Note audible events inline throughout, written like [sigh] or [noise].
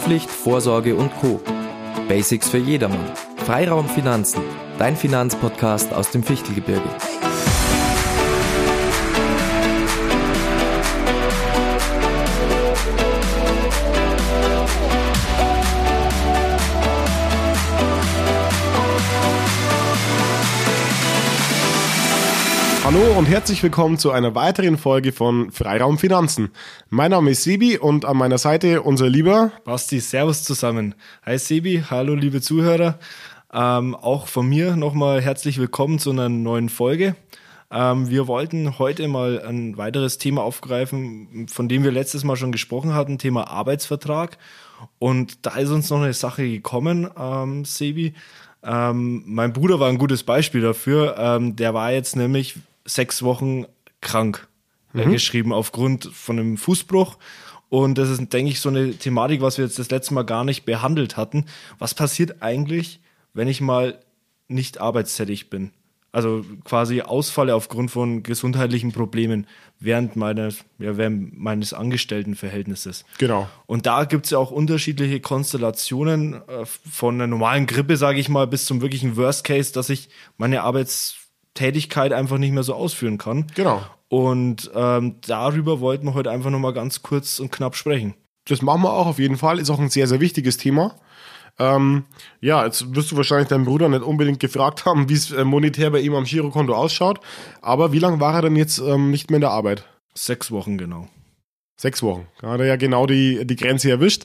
Haftpflicht, Vorsorge und Co. Basics für jedermann. Freiraum Finanzen, dein Finanzpodcast aus dem Fichtelgebirge. Hallo und herzlich willkommen zu einer weiteren Folge von Freiraum Finanzen. Mein Name ist Sebi und an meiner Seite unser lieber Basti, Servus zusammen. Hi Sebi, hallo liebe Zuhörer. Ähm, auch von mir nochmal herzlich willkommen zu einer neuen Folge. Ähm, wir wollten heute mal ein weiteres Thema aufgreifen, von dem wir letztes Mal schon gesprochen hatten, Thema Arbeitsvertrag. Und da ist uns noch eine Sache gekommen, ähm, Sebi. Ähm, mein Bruder war ein gutes Beispiel dafür. Ähm, der war jetzt nämlich sechs Wochen krank äh, mhm. geschrieben aufgrund von einem Fußbruch. Und das ist, denke ich, so eine Thematik, was wir jetzt das letzte Mal gar nicht behandelt hatten. Was passiert eigentlich, wenn ich mal nicht arbeitstätig bin? Also quasi ausfalle aufgrund von gesundheitlichen Problemen während meines, ja, während meines Angestelltenverhältnisses. Genau. Und da gibt es ja auch unterschiedliche Konstellationen äh, von einer normalen Grippe, sage ich mal, bis zum wirklichen Worst Case, dass ich meine Arbeits Tätigkeit einfach nicht mehr so ausführen kann. Genau. Und ähm, darüber wollten wir heute einfach nochmal ganz kurz und knapp sprechen. Das machen wir auch auf jeden Fall. Ist auch ein sehr, sehr wichtiges Thema. Ähm, ja, jetzt wirst du wahrscheinlich deinen Bruder nicht unbedingt gefragt [laughs] haben, wie es äh, monetär bei ihm am Girokonto ausschaut. Aber wie lange war er denn jetzt ähm, nicht mehr in der Arbeit? Sechs Wochen genau. Sechs Wochen. Da hat er ja genau die, die Grenze erwischt.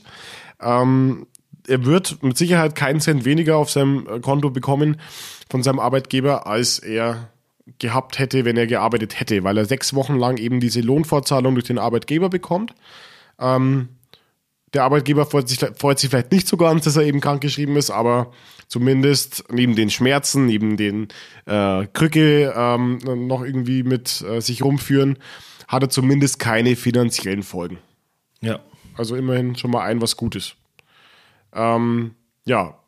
Ähm, er wird mit Sicherheit keinen Cent weniger auf seinem äh, Konto bekommen von seinem Arbeitgeber, als er gehabt hätte, wenn er gearbeitet hätte, weil er sechs Wochen lang eben diese Lohnfortzahlung durch den Arbeitgeber bekommt. Ähm, der Arbeitgeber freut sich, freut sich vielleicht nicht so ganz, dass er eben krankgeschrieben ist, aber zumindest neben den Schmerzen, neben den äh, Krücke ähm, noch irgendwie mit äh, sich rumführen, hat er zumindest keine finanziellen Folgen. Ja. Also immerhin schon mal ein was Gutes. Ähm, ja,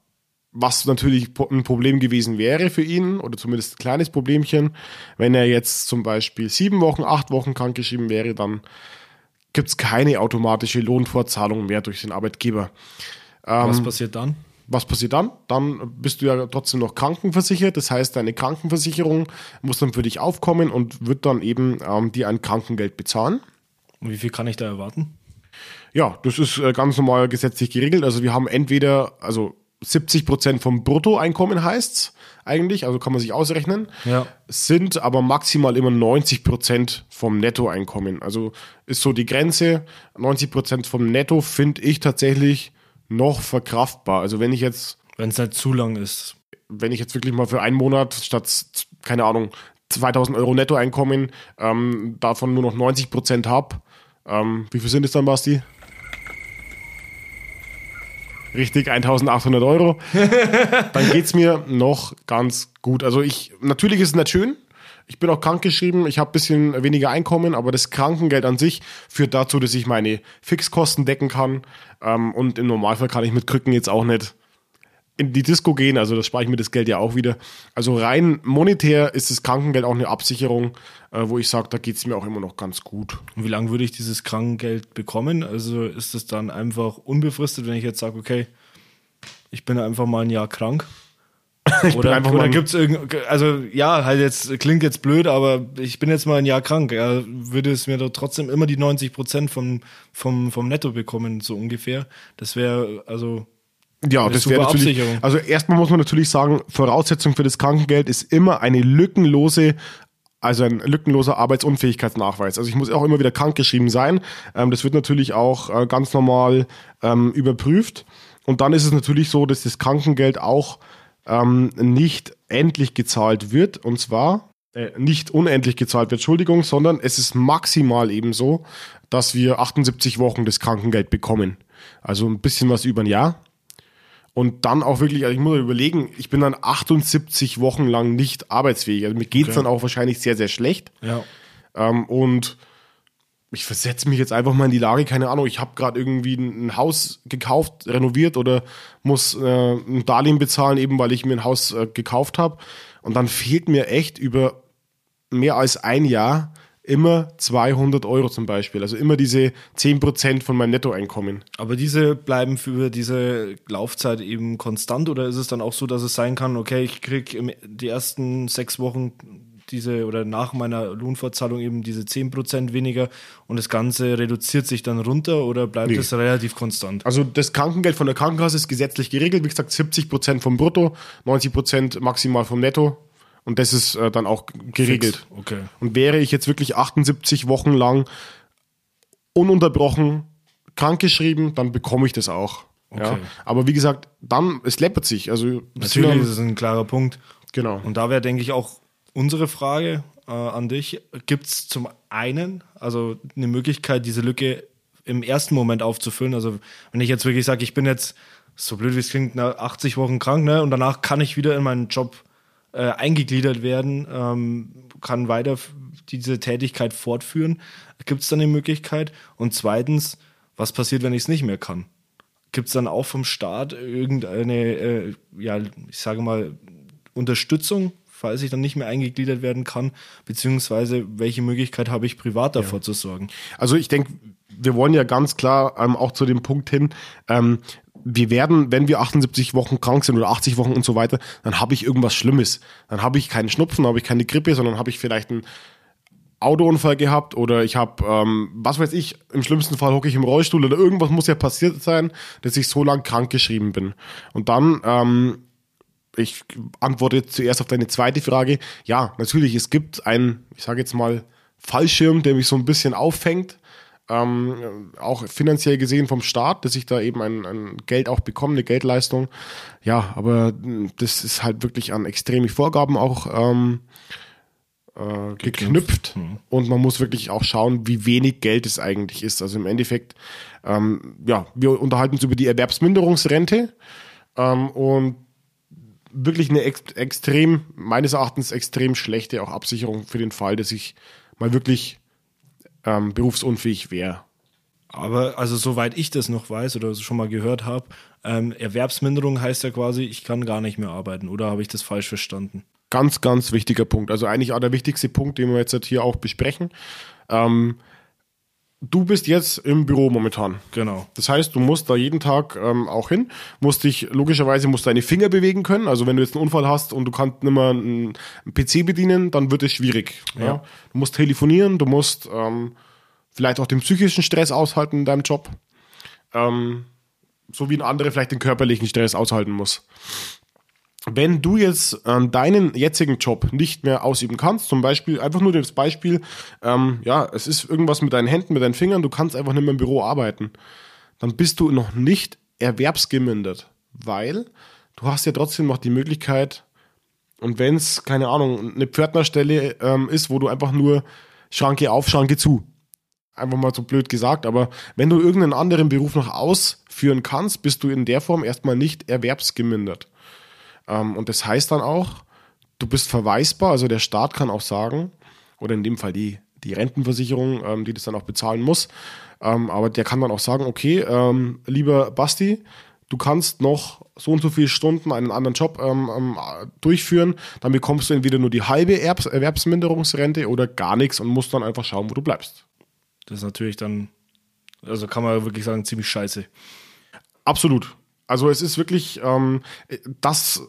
was natürlich ein Problem gewesen wäre für ihn, oder zumindest ein kleines Problemchen, wenn er jetzt zum Beispiel sieben Wochen, acht Wochen krankgeschrieben wäre, dann gibt es keine automatische Lohnfortzahlung mehr durch den Arbeitgeber. Ähm, was passiert dann? Was passiert dann? Dann bist du ja trotzdem noch krankenversichert. Das heißt, deine Krankenversicherung muss dann für dich aufkommen und wird dann eben ähm, dir ein Krankengeld bezahlen. Und wie viel kann ich da erwarten? Ja, das ist äh, ganz normal gesetzlich geregelt. Also wir haben entweder, also 70 Prozent vom Bruttoeinkommen heißt's eigentlich, also kann man sich ausrechnen, ja. sind aber maximal immer 90 Prozent vom Nettoeinkommen. Also ist so die Grenze. 90 Prozent vom Netto finde ich tatsächlich noch verkraftbar. Also wenn ich jetzt. Wenn es nicht zu lang ist. Wenn ich jetzt wirklich mal für einen Monat statt, keine Ahnung, 2000 Euro Nettoeinkommen ähm, davon nur noch 90 Prozent habe, ähm, wie viel sind es dann, Basti? Richtig, 1800 Euro. [laughs] Dann geht es mir noch ganz gut. Also ich, natürlich ist es nicht schön. Ich bin auch krankgeschrieben, ich habe ein bisschen weniger Einkommen, aber das Krankengeld an sich führt dazu, dass ich meine Fixkosten decken kann. Ähm, und im Normalfall kann ich mit Krücken jetzt auch nicht in die Disco gehen, also das spare ich mir das Geld ja auch wieder. Also rein monetär ist das Krankengeld auch eine Absicherung, äh, wo ich sage, da geht es mir auch immer noch ganz gut. Und wie lange würde ich dieses Krankengeld bekommen? Also ist es dann einfach unbefristet, wenn ich jetzt sage, okay, ich bin einfach mal ein Jahr krank? [laughs] oder oder gibt es irgend, also ja, halt jetzt, klingt jetzt blöd, aber ich bin jetzt mal ein Jahr krank. Ja, würde es mir doch trotzdem immer die 90 Prozent vom, vom, vom Netto bekommen, so ungefähr. Das wäre, also ja, das wäre natürlich. Also erstmal muss man natürlich sagen, Voraussetzung für das Krankengeld ist immer eine lückenlose also ein lückenloser Arbeitsunfähigkeitsnachweis. Also ich muss auch immer wieder krankgeschrieben sein. Ähm, das wird natürlich auch äh, ganz normal ähm, überprüft. Und dann ist es natürlich so, dass das Krankengeld auch ähm, nicht endlich gezahlt wird. Und zwar äh, nicht unendlich gezahlt wird, Entschuldigung, sondern es ist maximal eben so, dass wir 78 Wochen das Krankengeld bekommen. Also ein bisschen was über ein Jahr. Und dann auch wirklich, also ich muss überlegen, ich bin dann 78 Wochen lang nicht arbeitsfähig. Also mir geht es okay. dann auch wahrscheinlich sehr, sehr schlecht. Ja. Ähm, und ich versetze mich jetzt einfach mal in die Lage, keine Ahnung, ich habe gerade irgendwie ein Haus gekauft, renoviert oder muss äh, ein Darlehen bezahlen, eben weil ich mir ein Haus äh, gekauft habe. Und dann fehlt mir echt über mehr als ein Jahr immer 200 Euro zum Beispiel. Also immer diese 10% von meinem Nettoeinkommen. Aber diese bleiben für diese Laufzeit eben konstant oder ist es dann auch so, dass es sein kann, okay, ich kriege die ersten sechs Wochen diese oder nach meiner Lohnfortzahlung eben diese 10% weniger und das Ganze reduziert sich dann runter oder bleibt es nee. relativ konstant? Also das Krankengeld von der Krankenkasse ist gesetzlich geregelt, wie gesagt 70% vom Brutto, 90% maximal vom Netto und das ist äh, dann auch geregelt. Fix. Okay. Und wäre ich jetzt wirklich 78 Wochen lang ununterbrochen krankgeschrieben, dann bekomme ich das auch. Okay. Ja? Aber wie gesagt, dann, es läppert sich. Also, Natürlich ist es ein klarer Punkt. Genau. Und da wäre, denke ich, auch unsere Frage äh, an dich. Gibt es zum einen also eine Möglichkeit, diese Lücke im ersten Moment aufzufüllen? Also wenn ich jetzt wirklich sage, ich bin jetzt, so blöd wie es klingt, nach 80 Wochen krank, ne? Und danach kann ich wieder in meinen Job äh, eingegliedert werden, ähm, kann weiter diese Tätigkeit fortführen. Gibt es dann eine Möglichkeit? Und zweitens, was passiert, wenn ich es nicht mehr kann? Gibt es dann auch vom Staat irgendeine, äh, ja, ich sage mal, Unterstützung, falls ich dann nicht mehr eingegliedert werden kann, beziehungsweise welche Möglichkeit habe ich privat davor ja. zu sorgen? Also ich denke, wir wollen ja ganz klar ähm, auch zu dem Punkt hin, ähm, wir werden, wenn wir 78 Wochen krank sind oder 80 Wochen und so weiter, dann habe ich irgendwas Schlimmes. Dann habe ich keinen Schnupfen, habe ich keine Grippe, sondern habe ich vielleicht einen Autounfall gehabt oder ich habe, ähm, was weiß ich, im schlimmsten Fall hocke ich im Rollstuhl oder irgendwas muss ja passiert sein, dass ich so lang krank geschrieben bin. Und dann, ähm, ich antworte zuerst auf deine zweite Frage. Ja, natürlich, es gibt einen, ich sage jetzt mal, Fallschirm, der mich so ein bisschen auffängt ähm, auch finanziell gesehen vom Staat, dass ich da eben ein, ein Geld auch bekomme, eine Geldleistung. Ja, aber das ist halt wirklich an extreme Vorgaben auch ähm, äh, geknüpft mhm. und man muss wirklich auch schauen, wie wenig Geld es eigentlich ist. Also im Endeffekt, ähm, ja, wir unterhalten uns über die Erwerbsminderungsrente ähm, und wirklich eine ex extrem, meines Erachtens extrem schlechte auch Absicherung für den Fall, dass ich mal wirklich ähm, berufsunfähig wäre. Aber also soweit ich das noch weiß oder schon mal gehört habe, ähm, Erwerbsminderung heißt ja quasi, ich kann gar nicht mehr arbeiten. Oder habe ich das falsch verstanden? Ganz, ganz wichtiger Punkt. Also eigentlich auch der wichtigste Punkt, den wir jetzt hier auch besprechen. Ähm, du bist jetzt im Büro momentan. Genau. Das heißt, du musst da jeden Tag ähm, auch hin, musst dich, logischerweise musst deine Finger bewegen können. Also wenn du jetzt einen Unfall hast und du kannst nicht mehr einen, PC bedienen, dann wird es schwierig. Ja. ja. Du musst telefonieren, du musst ähm, vielleicht auch den psychischen Stress aushalten in deinem Job. Ähm, so wie ein anderer vielleicht den körperlichen Stress aushalten muss wenn du jetzt ähm, deinen jetzigen Job nicht mehr ausüben kannst, zum Beispiel, einfach nur das Beispiel, ähm, ja, es ist irgendwas mit deinen Händen, mit deinen Fingern, du kannst einfach nicht mehr im Büro arbeiten, dann bist du noch nicht erwerbsgemindert, weil du hast ja trotzdem noch die Möglichkeit, und wenn es, keine Ahnung, eine Pförtnerstelle ähm, ist, wo du einfach nur Schranke auf, Schranke zu, einfach mal so blöd gesagt, aber wenn du irgendeinen anderen Beruf noch ausführen kannst, bist du in der Form erstmal nicht erwerbsgemindert. Ähm, und das heißt dann auch, du bist verweisbar, also der Staat kann auch sagen, oder in dem Fall die, die Rentenversicherung, ähm, die das dann auch bezahlen muss, ähm, aber der kann dann auch sagen, okay, lieber Basti, du kannst noch so und so viele Stunden einen anderen Job ähm, durchführen, dann bekommst du entweder nur die halbe Erwerbs Erwerbsminderungsrente oder gar nichts und musst dann einfach schauen, wo du bleibst. Das ist natürlich dann, also kann man wirklich sagen, ziemlich scheiße. Absolut. Also es ist wirklich, ähm, dass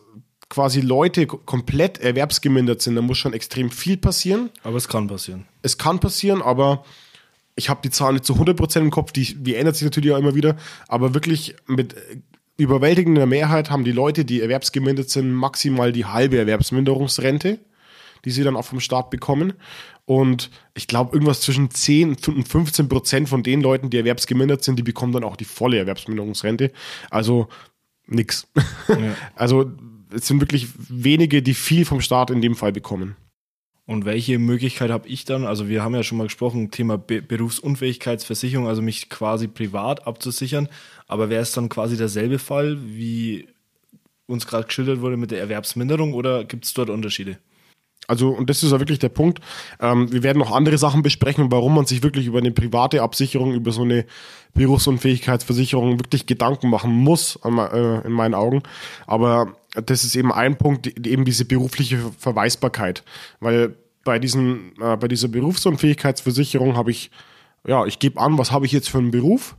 quasi Leute komplett erwerbsgemindert sind, da muss schon extrem viel passieren. Aber es kann passieren. Es kann passieren, aber ich habe die Zahlen nicht zu 100% im Kopf, die, die ändert sich natürlich auch immer wieder, aber wirklich mit überwältigender Mehrheit haben die Leute, die erwerbsgemindert sind, maximal die halbe Erwerbsminderungsrente, die sie dann auch vom Staat bekommen. Und ich glaube, irgendwas zwischen 10 und 15 Prozent von den Leuten, die erwerbsgemindert sind, die bekommen dann auch die volle Erwerbsminderungsrente. Also nix. Ja. [laughs] Also es sind wirklich wenige, die viel vom Staat in dem Fall bekommen. Und welche Möglichkeit habe ich dann? Also wir haben ja schon mal gesprochen, Thema Be Berufsunfähigkeitsversicherung, also mich quasi privat abzusichern. Aber wäre es dann quasi derselbe Fall, wie uns gerade geschildert wurde mit der Erwerbsminderung oder gibt es dort Unterschiede? Also, und das ist ja wirklich der Punkt. Ähm, wir werden noch andere Sachen besprechen, warum man sich wirklich über eine private Absicherung, über so eine Berufsunfähigkeitsversicherung wirklich Gedanken machen muss, äh, in meinen Augen. Aber das ist eben ein Punkt, eben diese berufliche Verweisbarkeit. Weil bei, diesen, äh, bei dieser Berufsunfähigkeitsversicherung habe ich, ja, ich gebe an, was habe ich jetzt für einen Beruf.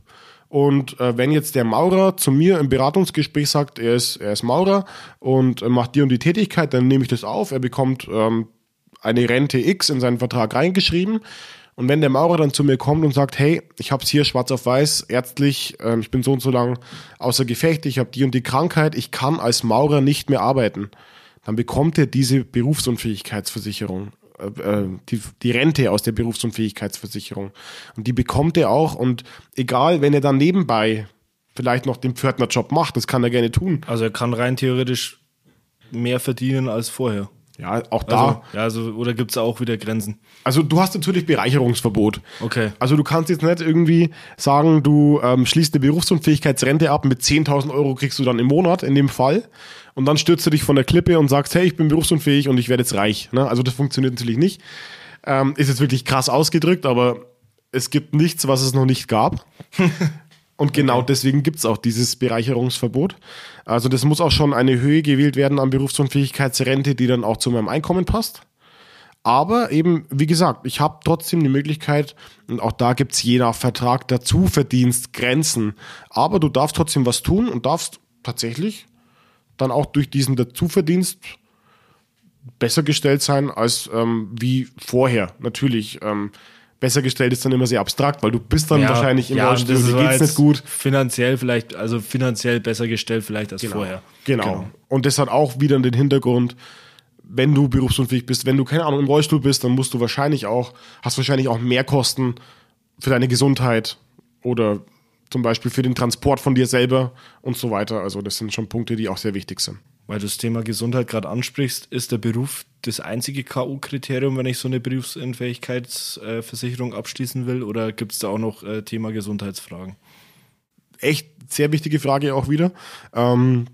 Und äh, wenn jetzt der Maurer zu mir im Beratungsgespräch sagt, er ist, er ist Maurer und macht die und die Tätigkeit, dann nehme ich das auf. Er bekommt ähm, eine Rente X in seinen Vertrag reingeschrieben. Und wenn der Maurer dann zu mir kommt und sagt, hey, ich habe es hier schwarz auf weiß, ärztlich, äh, ich bin so und so lang außer Gefecht, ich habe die und die Krankheit, ich kann als Maurer nicht mehr arbeiten, dann bekommt er diese Berufsunfähigkeitsversicherung, äh, äh, die, die Rente aus der Berufsunfähigkeitsversicherung. Und die bekommt er auch. Und egal, wenn er dann nebenbei vielleicht noch den Pförtnerjob macht, das kann er gerne tun. Also er kann rein theoretisch mehr verdienen als vorher. Ja, auch da. Also, ja, also, oder gibt es auch wieder Grenzen? Also du hast natürlich Bereicherungsverbot. Okay. Also du kannst jetzt nicht irgendwie sagen, du ähm, schließt eine Berufsunfähigkeitsrente ab, mit 10.000 Euro kriegst du dann im Monat in dem Fall und dann stürzt du dich von der Klippe und sagst, hey, ich bin berufsunfähig und ich werde jetzt reich. Ne? Also das funktioniert natürlich nicht. Ähm, ist jetzt wirklich krass ausgedrückt, aber es gibt nichts, was es noch nicht gab. [laughs] Und genau okay. deswegen gibt es auch dieses Bereicherungsverbot. Also das muss auch schon eine Höhe gewählt werden an Berufsunfähigkeitsrente, die dann auch zu meinem Einkommen passt. Aber eben, wie gesagt, ich habe trotzdem die Möglichkeit, und auch da gibt es je nach Vertrag dazu Verdienst Grenzen. Aber du darfst trotzdem was tun und darfst tatsächlich dann auch durch diesen Dazuverdienst besser gestellt sein als ähm, wie vorher. Natürlich. Ähm, besser gestellt ist dann immer sehr abstrakt, weil du bist dann ja, wahrscheinlich im ja, Rollstuhl, dir geht's nicht gut. Finanziell vielleicht, also finanziell besser gestellt vielleicht als genau. vorher. Genau. genau. Und das hat auch wieder den Hintergrund, wenn du berufsunfähig bist, wenn du keine Ahnung im Rollstuhl bist, dann musst du wahrscheinlich auch, hast wahrscheinlich auch mehr Kosten für deine Gesundheit oder zum Beispiel für den Transport von dir selber und so weiter. Also das sind schon Punkte, die auch sehr wichtig sind. Weil du das Thema Gesundheit gerade ansprichst, ist der Beruf das einzige K.O.-Kriterium, wenn ich so eine Berufsunfähigkeitsversicherung abschließen will? Oder gibt es da auch noch äh, Thema Gesundheitsfragen? Echt sehr wichtige Frage auch wieder. Ähm,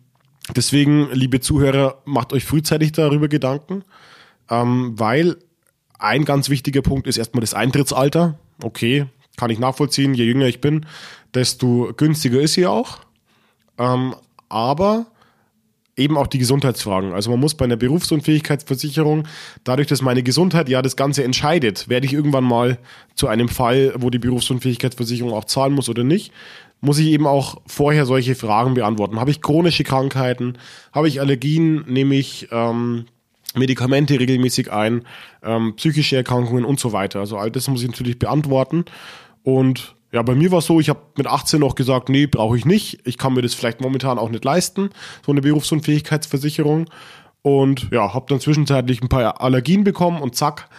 deswegen, liebe Zuhörer, macht euch frühzeitig darüber Gedanken, ähm, weil ein ganz wichtiger Punkt ist erstmal das Eintrittsalter. Okay, kann ich nachvollziehen. Je jünger ich bin, desto günstiger ist sie auch. Ähm, aber eben auch die Gesundheitsfragen. Also man muss bei einer Berufsunfähigkeitsversicherung, dadurch, dass meine Gesundheit ja das Ganze entscheidet, werde ich irgendwann mal zu einem Fall, wo die Berufsunfähigkeitsversicherung auch zahlen muss oder nicht, muss ich eben auch vorher solche Fragen beantworten. Habe ich chronische Krankheiten? Habe ich Allergien? Nehme ich ähm, Medikamente regelmäßig ein? Ähm, psychische Erkrankungen und so weiter. Also all das muss ich natürlich beantworten. Und ja, bei mir war es so, ich habe mit 18 noch gesagt, nee, brauche ich nicht. Ich kann mir das vielleicht momentan auch nicht leisten, so eine Berufsunfähigkeitsversicherung. Und ja, habe dann zwischenzeitlich ein paar Allergien bekommen und zack,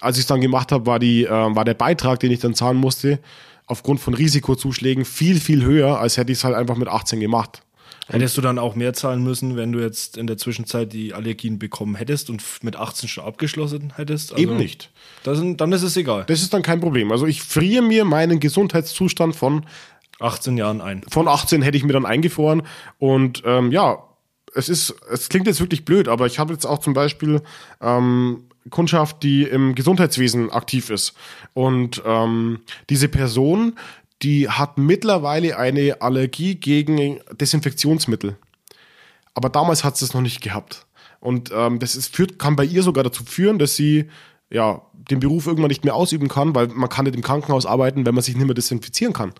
als ich es dann gemacht habe, war, äh, war der Beitrag, den ich dann zahlen musste, aufgrund von Risikozuschlägen viel, viel höher, als hätte ich es halt einfach mit 18 gemacht. Hättest du dann auch mehr zahlen müssen, wenn du jetzt in der Zwischenzeit die Allergien bekommen hättest und mit 18 schon abgeschlossen hättest? Also Eben nicht. Sind, dann ist es egal. Das ist dann kein Problem. Also ich friere mir meinen Gesundheitszustand von 18 Jahren ein. Von 18 hätte ich mir dann eingefroren. Und ähm, ja, es ist, es klingt jetzt wirklich blöd, aber ich habe jetzt auch zum Beispiel ähm, Kundschaft, die im Gesundheitswesen aktiv ist. Und ähm, diese Person die hat mittlerweile eine Allergie gegen Desinfektionsmittel. Aber damals hat sie es noch nicht gehabt. Und ähm, das ist, führt, kann bei ihr sogar dazu führen, dass sie ja, den Beruf irgendwann nicht mehr ausüben kann, weil man kann nicht im Krankenhaus arbeiten, wenn man sich nicht mehr desinfizieren kann.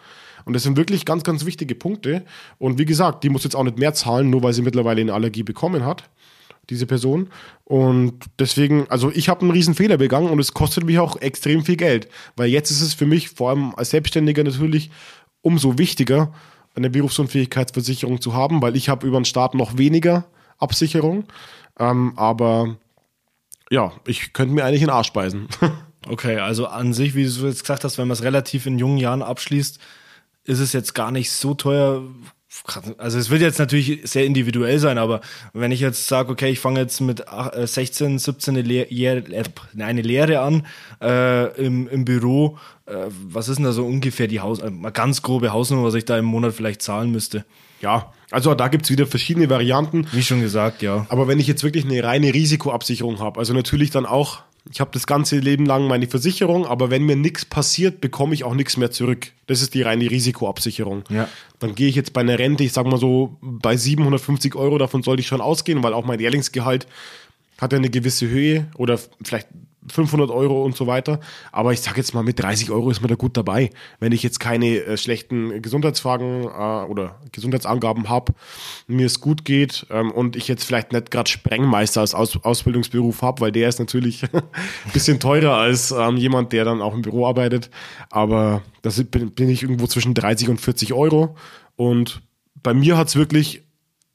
Und das sind wirklich ganz, ganz wichtige Punkte. Und wie gesagt, die muss jetzt auch nicht mehr zahlen, nur weil sie mittlerweile eine Allergie bekommen hat diese Person. Und deswegen, also ich habe einen riesen Fehler begangen und es kostet mich auch extrem viel Geld. Weil jetzt ist es für mich, vor allem als Selbstständiger natürlich, umso wichtiger, eine Berufsunfähigkeitsversicherung zu haben, weil ich habe über den Staat noch weniger Absicherung. Ähm, aber ja, ich könnte mir eigentlich in den Arsch beißen. [laughs] okay, also an sich, wie du jetzt gesagt hast, wenn man es relativ in jungen Jahren abschließt, ist es jetzt gar nicht so teuer also es wird jetzt natürlich sehr individuell sein, aber wenn ich jetzt sage, okay, ich fange jetzt mit 16, 17 eine, Lehre, eine Lehre an äh, im, im Büro, äh, was ist denn da so ungefähr die Haus, eine ganz grobe Hausnummer, was ich da im Monat vielleicht zahlen müsste? Ja, also da gibt's wieder verschiedene Varianten. Wie schon gesagt, ja. Aber wenn ich jetzt wirklich eine reine Risikoabsicherung habe, also natürlich dann auch ich habe das ganze Leben lang meine Versicherung, aber wenn mir nichts passiert, bekomme ich auch nichts mehr zurück. Das ist die reine Risikoabsicherung. Ja. Dann gehe ich jetzt bei einer Rente, ich sag mal so, bei 750 Euro, davon sollte ich schon ausgehen, weil auch mein Lehrlingsgehalt hat ja eine gewisse Höhe oder vielleicht 500 Euro und so weiter. Aber ich sage jetzt mal, mit 30 Euro ist man da gut dabei. Wenn ich jetzt keine äh, schlechten Gesundheitsfragen äh, oder Gesundheitsangaben habe, mir es gut geht ähm, und ich jetzt vielleicht nicht gerade Sprengmeister als Aus Ausbildungsberuf habe, weil der ist natürlich ein [laughs] bisschen teurer als ähm, jemand, der dann auch im Büro arbeitet. Aber das bin, bin ich irgendwo zwischen 30 und 40 Euro. Und bei mir hat es wirklich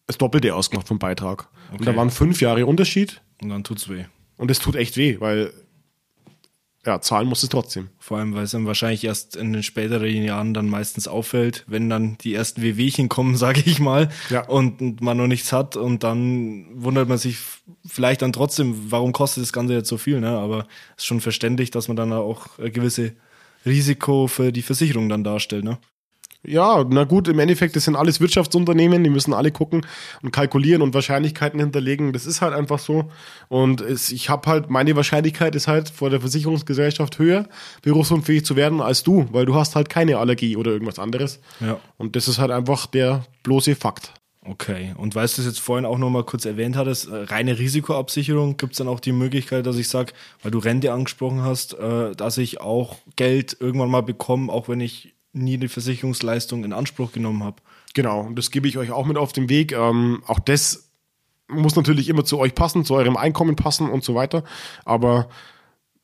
das Doppelte ausgemacht vom Beitrag. Okay. Und da waren fünf Jahre Unterschied. Und dann tut's weh. Und es tut echt weh, weil ja, zahlen muss es trotzdem. Vor allem, weil es dann wahrscheinlich erst in den späteren Jahren dann meistens auffällt, wenn dann die ersten WWchen kommen, [laughs] sage ich mal, ja. und man noch nichts hat und dann wundert man sich vielleicht dann trotzdem, warum kostet das Ganze jetzt so viel, ne? Aber es ist schon verständlich, dass man dann auch gewisse Risiko für die Versicherung dann darstellt, ne? Ja, na gut, im Endeffekt, das sind alles Wirtschaftsunternehmen, die müssen alle gucken und kalkulieren und Wahrscheinlichkeiten hinterlegen. Das ist halt einfach so. Und es, ich habe halt, meine Wahrscheinlichkeit ist halt vor der Versicherungsgesellschaft höher, berufsunfähig zu werden als du, weil du hast halt keine Allergie oder irgendwas anderes. Ja. Und das ist halt einfach der bloße Fakt. Okay, und weil du es jetzt vorhin auch nochmal kurz erwähnt hattest, äh, reine Risikoabsicherung, gibt es dann auch die Möglichkeit, dass ich sage, weil du Rente angesprochen hast, äh, dass ich auch Geld irgendwann mal bekomme, auch wenn ich nie die Versicherungsleistung in Anspruch genommen habe. Genau, und das gebe ich euch auch mit auf den Weg. Ähm, auch das muss natürlich immer zu euch passen, zu eurem Einkommen passen und so weiter. Aber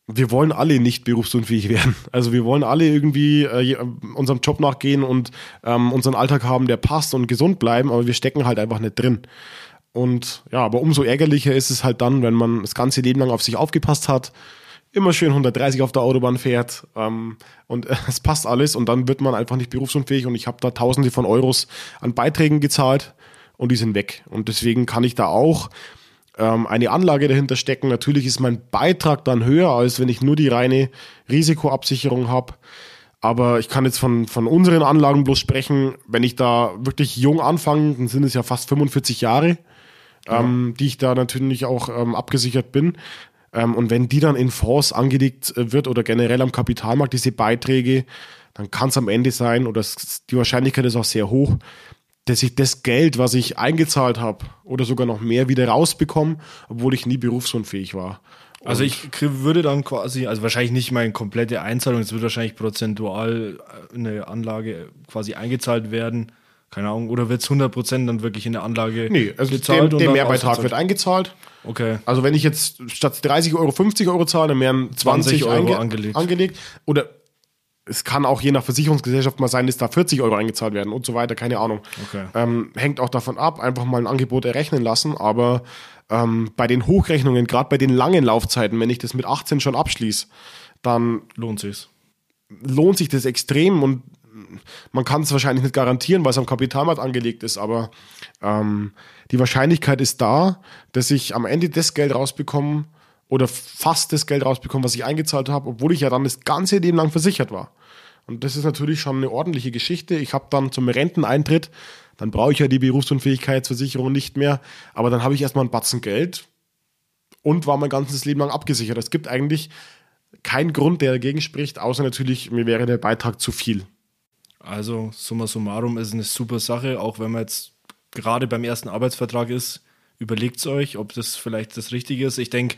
wir wollen alle nicht berufsunfähig [laughs] werden. Also wir wollen alle irgendwie äh, unserem Job nachgehen und ähm, unseren Alltag haben, der passt und gesund bleiben, aber wir stecken halt einfach nicht drin. Und ja, aber umso ärgerlicher ist es halt dann, wenn man das ganze Leben lang auf sich aufgepasst hat, immer schön 130 auf der Autobahn fährt ähm, und [laughs] es passt alles und dann wird man einfach nicht berufsunfähig und ich habe da Tausende von Euros an Beiträgen gezahlt und die sind weg. Und deswegen kann ich da auch ähm, eine Anlage dahinter stecken. Natürlich ist mein Beitrag dann höher, als wenn ich nur die reine Risikoabsicherung habe. Aber ich kann jetzt von, von unseren Anlagen bloß sprechen, wenn ich da wirklich jung anfange, dann sind es ja fast 45 Jahre, ja. ähm, die ich da natürlich auch ähm, abgesichert bin. Ähm, und wenn die dann in Fonds angelegt äh, wird oder generell am Kapitalmarkt, diese Beiträge, dann kann es am Ende sein, oder die Wahrscheinlichkeit ist auch sehr hoch, dass ich das Geld, was ich eingezahlt habe, oder sogar noch mehr wieder rausbekomme, obwohl ich nie berufsunfähig war. Also ich würde dann quasi, also wahrscheinlich nicht meine komplette Einzahlung, es wird wahrscheinlich prozentual äh, eine Anlage quasi eingezahlt werden. Keine Ahnung, oder wird es 100% dann wirklich in der Anlage nee, also gezahlt? Der, der Mehrbeitrag wird eingezahlt. Okay. Also wenn ich jetzt statt 30 Euro 50 Euro zahle, dann wären 20, 20 Euro einge angelegt. angelegt. Oder es kann auch je nach Versicherungsgesellschaft mal sein, dass da 40 Euro eingezahlt werden und so weiter, keine Ahnung. Okay. Ähm, hängt auch davon ab, einfach mal ein Angebot errechnen lassen, aber ähm, bei den Hochrechnungen, gerade bei den langen Laufzeiten, wenn ich das mit 18 schon abschließe, dann lohnt sich's. Lohnt sich das extrem und man kann es wahrscheinlich nicht garantieren, weil es am Kapitalmarkt angelegt ist, aber ähm, die Wahrscheinlichkeit ist da, dass ich am Ende das Geld rausbekomme oder fast das Geld rausbekomme, was ich eingezahlt habe, obwohl ich ja dann das ganze Leben lang versichert war. Und das ist natürlich schon eine ordentliche Geschichte. Ich habe dann zum Renteneintritt, dann brauche ich ja die Berufsunfähigkeitsversicherung nicht mehr, aber dann habe ich erstmal einen Batzen Geld und war mein ganzes Leben lang abgesichert. Es gibt eigentlich keinen Grund, der dagegen spricht, außer natürlich, mir wäre der Beitrag zu viel. Also summa summarum ist eine super Sache, auch wenn man jetzt gerade beim ersten Arbeitsvertrag ist, überlegt es euch, ob das vielleicht das Richtige ist. Ich denke,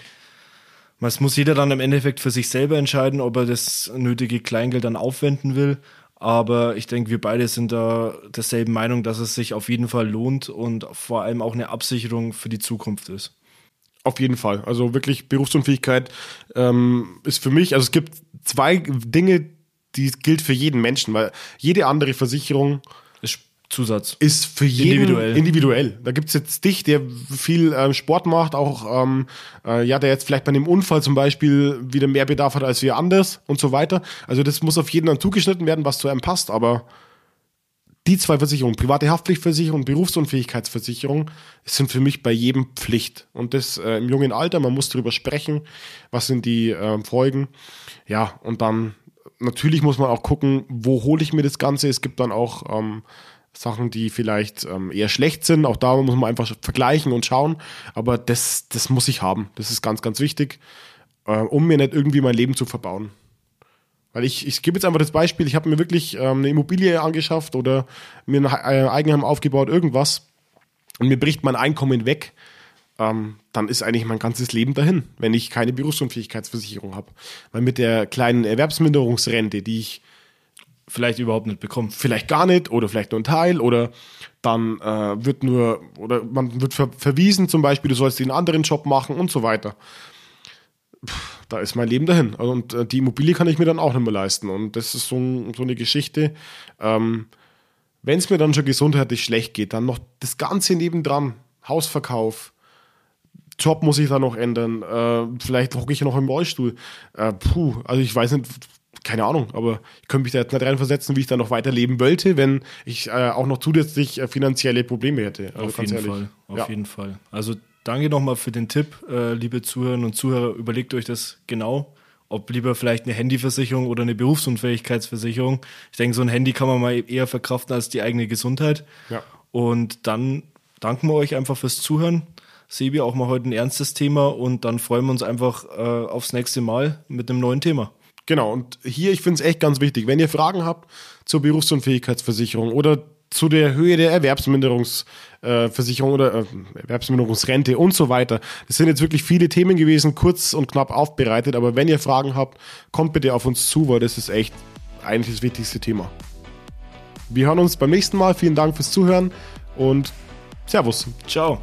es muss jeder dann im Endeffekt für sich selber entscheiden, ob er das nötige Kleingeld dann aufwenden will. Aber ich denke, wir beide sind da derselben Meinung, dass es sich auf jeden Fall lohnt und vor allem auch eine Absicherung für die Zukunft ist. Auf jeden Fall. Also wirklich Berufsunfähigkeit ähm, ist für mich, also es gibt zwei Dinge, die gilt für jeden Menschen, weil jede andere Versicherung ist Zusatz. Ist für jeden individuell. individuell. Da gibt es jetzt dich, der viel ähm, Sport macht, auch ähm, äh, ja, der jetzt vielleicht bei einem Unfall zum Beispiel wieder mehr Bedarf hat als wir anders und so weiter. Also das muss auf jeden dann zugeschnitten werden, was zu einem passt, aber die zwei Versicherungen, private Haftpflichtversicherung und Berufsunfähigkeitsversicherung, sind für mich bei jedem Pflicht. Und das äh, im jungen Alter, man muss darüber sprechen, was sind die äh, Folgen. Ja, und dann natürlich muss man auch gucken, wo hole ich mir das Ganze. Es gibt dann auch ähm, Sachen, die vielleicht ähm, eher schlecht sind. Auch da muss man einfach vergleichen und schauen. Aber das, das muss ich haben. Das ist ganz, ganz wichtig, äh, um mir nicht irgendwie mein Leben zu verbauen. Weil ich, ich gebe jetzt einfach das Beispiel, ich habe mir wirklich ähm, eine Immobilie angeschafft oder mir ein Eigenheim aufgebaut, irgendwas. Und mir bricht mein Einkommen weg ähm, dann ist eigentlich mein ganzes Leben dahin, wenn ich keine Berufsunfähigkeitsversicherung habe. Weil mit der kleinen Erwerbsminderungsrente, die ich vielleicht überhaupt nicht bekomme, vielleicht gar nicht oder vielleicht nur ein Teil oder dann äh, wird nur oder man wird ver verwiesen zum Beispiel, du sollst den anderen Job machen und so weiter. Da ist mein Leben dahin. Also, und äh, die Immobilie kann ich mir dann auch nicht mehr leisten. Und das ist so, so eine Geschichte. Ähm, Wenn es mir dann schon gesundheitlich schlecht geht, dann noch das Ganze nebendran, Hausverkauf, Job muss ich da noch ändern. Äh, vielleicht hocke ich noch im Rollstuhl. Äh, puh, also ich weiß nicht, keine Ahnung, aber ich könnte mich da jetzt nicht reinversetzen, wie ich da noch weiterleben wollte, wenn ich äh, auch noch zusätzlich äh, finanzielle Probleme hätte. Also auf jeden ehrlich. Fall, auf ja. jeden Fall. Also danke nochmal für den Tipp, äh, liebe Zuhörerinnen und Zuhörer. Überlegt euch das genau, ob lieber vielleicht eine Handyversicherung oder eine Berufsunfähigkeitsversicherung. Ich denke, so ein Handy kann man mal eher verkraften als die eigene Gesundheit. Ja. Und dann danken wir euch einfach fürs Zuhören. Sebi, auch mal heute ein ernstes Thema und dann freuen wir uns einfach äh, aufs nächste Mal mit einem neuen Thema. Genau, und hier, ich finde es echt ganz wichtig, wenn ihr Fragen habt zur Berufsunfähigkeitsversicherung oder zu der Höhe der Erwerbsminderungsversicherung äh, oder äh, Erwerbsminderungsrente und so weiter. Das sind jetzt wirklich viele Themen gewesen, kurz und knapp aufbereitet, aber wenn ihr Fragen habt, kommt bitte auf uns zu, weil das ist echt eigentlich das wichtigste Thema. Wir hören uns beim nächsten Mal. Vielen Dank fürs Zuhören und Servus. Ciao.